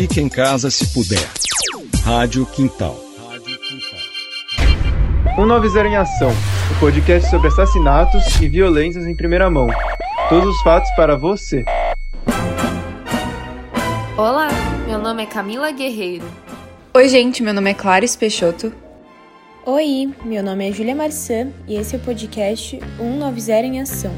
Fique em casa se puder. Rádio Quintal. 190 em Ação, o podcast sobre assassinatos e violências em primeira mão. Todos os fatos para você. Olá, meu nome é Camila Guerreiro. Oi, gente, meu nome é Clarice Peixoto. Oi, meu nome é Julia Marçã e esse é o podcast 190 em Ação.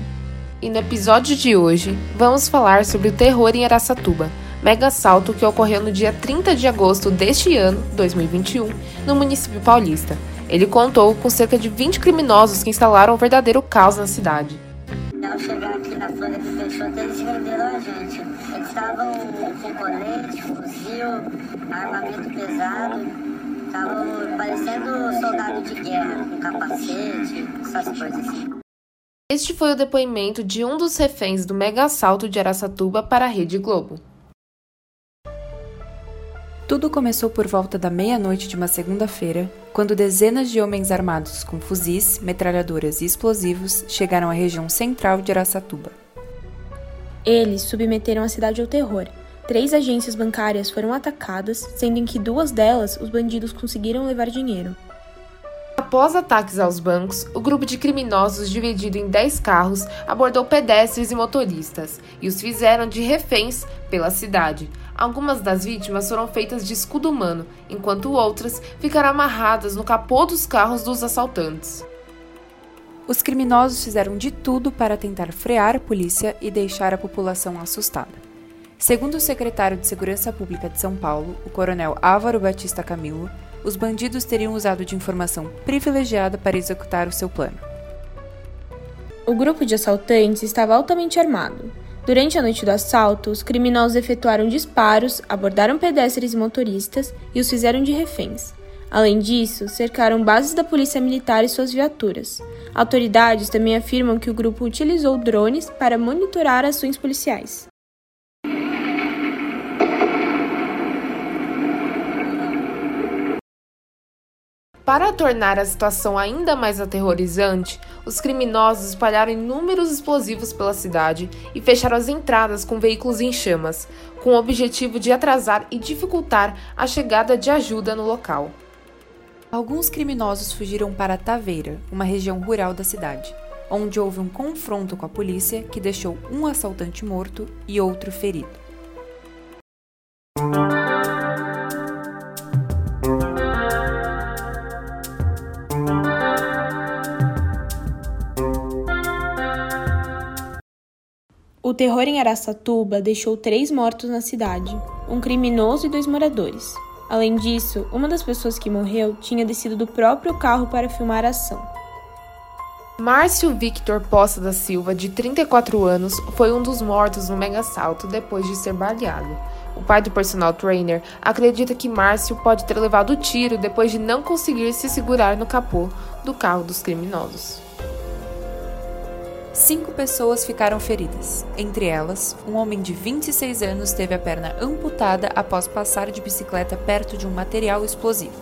E no episódio de hoje, vamos falar sobre o terror em Araçatuba, mega assalto que ocorreu no dia 30 de agosto deste ano, 2021, no município paulista. Ele contou com cerca de 20 criminosos que instalaram um verdadeiro caos na cidade. Ao chegar aqui na Folha de Peixoto, eles renderam a gente. Eles estavam com colete, fuzil, armamento pesado, estavam parecendo soldado de guerra, com capacete, essas coisas assim. Este foi o depoimento de um dos reféns do mega assalto de Araçatuba para a Rede Globo. Tudo começou por volta da meia-noite de uma segunda-feira, quando dezenas de homens armados com fuzis, metralhadoras e explosivos chegaram à região central de Araçatuba. Eles submeteram a cidade ao terror. Três agências bancárias foram atacadas, sendo em que duas delas os bandidos conseguiram levar dinheiro. Após ataques aos bancos, o grupo de criminosos, dividido em 10 carros, abordou pedestres e motoristas e os fizeram de reféns pela cidade. Algumas das vítimas foram feitas de escudo humano, enquanto outras ficaram amarradas no capô dos carros dos assaltantes. Os criminosos fizeram de tudo para tentar frear a polícia e deixar a população assustada. Segundo o secretário de Segurança Pública de São Paulo, o coronel Álvaro Batista Camilo, os bandidos teriam usado de informação privilegiada para executar o seu plano. O grupo de assaltantes estava altamente armado. Durante a noite do assalto, os criminosos efetuaram disparos, abordaram pedestres e motoristas e os fizeram de reféns. Além disso, cercaram bases da Polícia Militar e suas viaturas. Autoridades também afirmam que o grupo utilizou drones para monitorar ações policiais. Para tornar a situação ainda mais aterrorizante, os criminosos espalharam inúmeros explosivos pela cidade e fecharam as entradas com veículos em chamas, com o objetivo de atrasar e dificultar a chegada de ajuda no local. Alguns criminosos fugiram para Taveira, uma região rural da cidade, onde houve um confronto com a polícia que deixou um assaltante morto e outro ferido. Terror em Araçatuba deixou três mortos na cidade, um criminoso e dois moradores. Além disso, uma das pessoas que morreu tinha descido do próprio carro para filmar a ação. Márcio Victor Poça da Silva, de 34 anos, foi um dos mortos no mega assalto depois de ser baleado. O pai do personal trainer acredita que Márcio pode ter levado o tiro depois de não conseguir se segurar no capô do carro dos criminosos. Cinco pessoas ficaram feridas. Entre elas, um homem de 26 anos teve a perna amputada após passar de bicicleta perto de um material explosivo.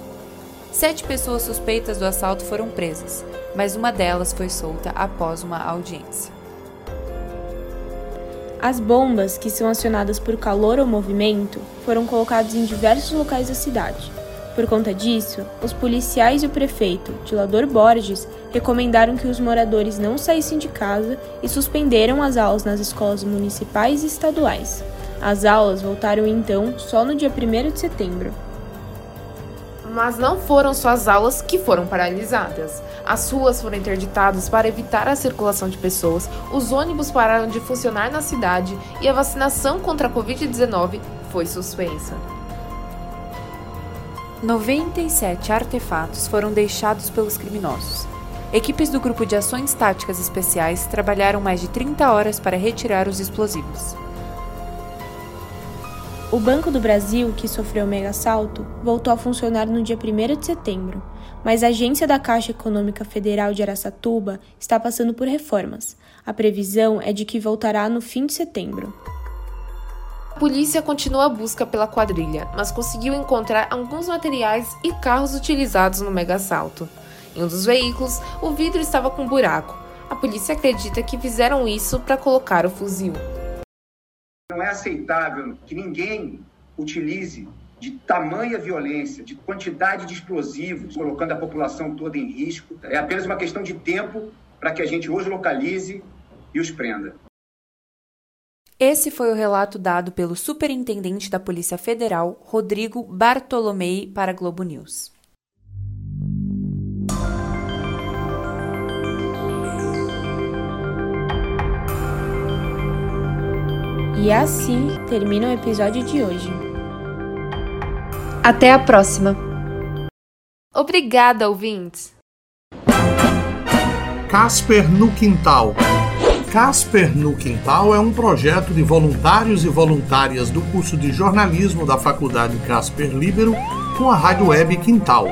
Sete pessoas suspeitas do assalto foram presas, mas uma delas foi solta após uma audiência. As bombas, que são acionadas por calor ou movimento, foram colocadas em diversos locais da cidade. Por conta disso, os policiais e o prefeito, Tilador Borges, recomendaram que os moradores não saíssem de casa e suspenderam as aulas nas escolas municipais e estaduais. As aulas voltaram então só no dia 1 de setembro. Mas não foram só as aulas que foram paralisadas. As ruas foram interditadas para evitar a circulação de pessoas, os ônibus pararam de funcionar na cidade e a vacinação contra a Covid-19 foi suspensa. 97 artefatos foram deixados pelos criminosos. Equipes do Grupo de Ações Táticas Especiais trabalharam mais de 30 horas para retirar os explosivos. O Banco do Brasil, que sofreu o mega assalto, voltou a funcionar no dia 1 de setembro, mas a agência da Caixa Econômica Federal de Araçatuba está passando por reformas. A previsão é de que voltará no fim de setembro. A polícia continua a busca pela quadrilha, mas conseguiu encontrar alguns materiais e carros utilizados no mega assalto. Em um dos veículos, o vidro estava com um buraco. A polícia acredita que fizeram isso para colocar o fuzil. Não é aceitável que ninguém utilize de tamanha violência, de quantidade de explosivos, colocando a população toda em risco. É apenas uma questão de tempo para que a gente hoje localize e os prenda. Esse foi o relato dado pelo superintendente da Polícia Federal, Rodrigo Bartolomei, para a Globo News. E assim termina o episódio de hoje. Até a próxima. Obrigada, ouvintes. Casper no Quintal. Casper no Quintal é um projeto de voluntários e voluntárias do curso de jornalismo da Faculdade Casper Libero com a Rádio Web Quintal.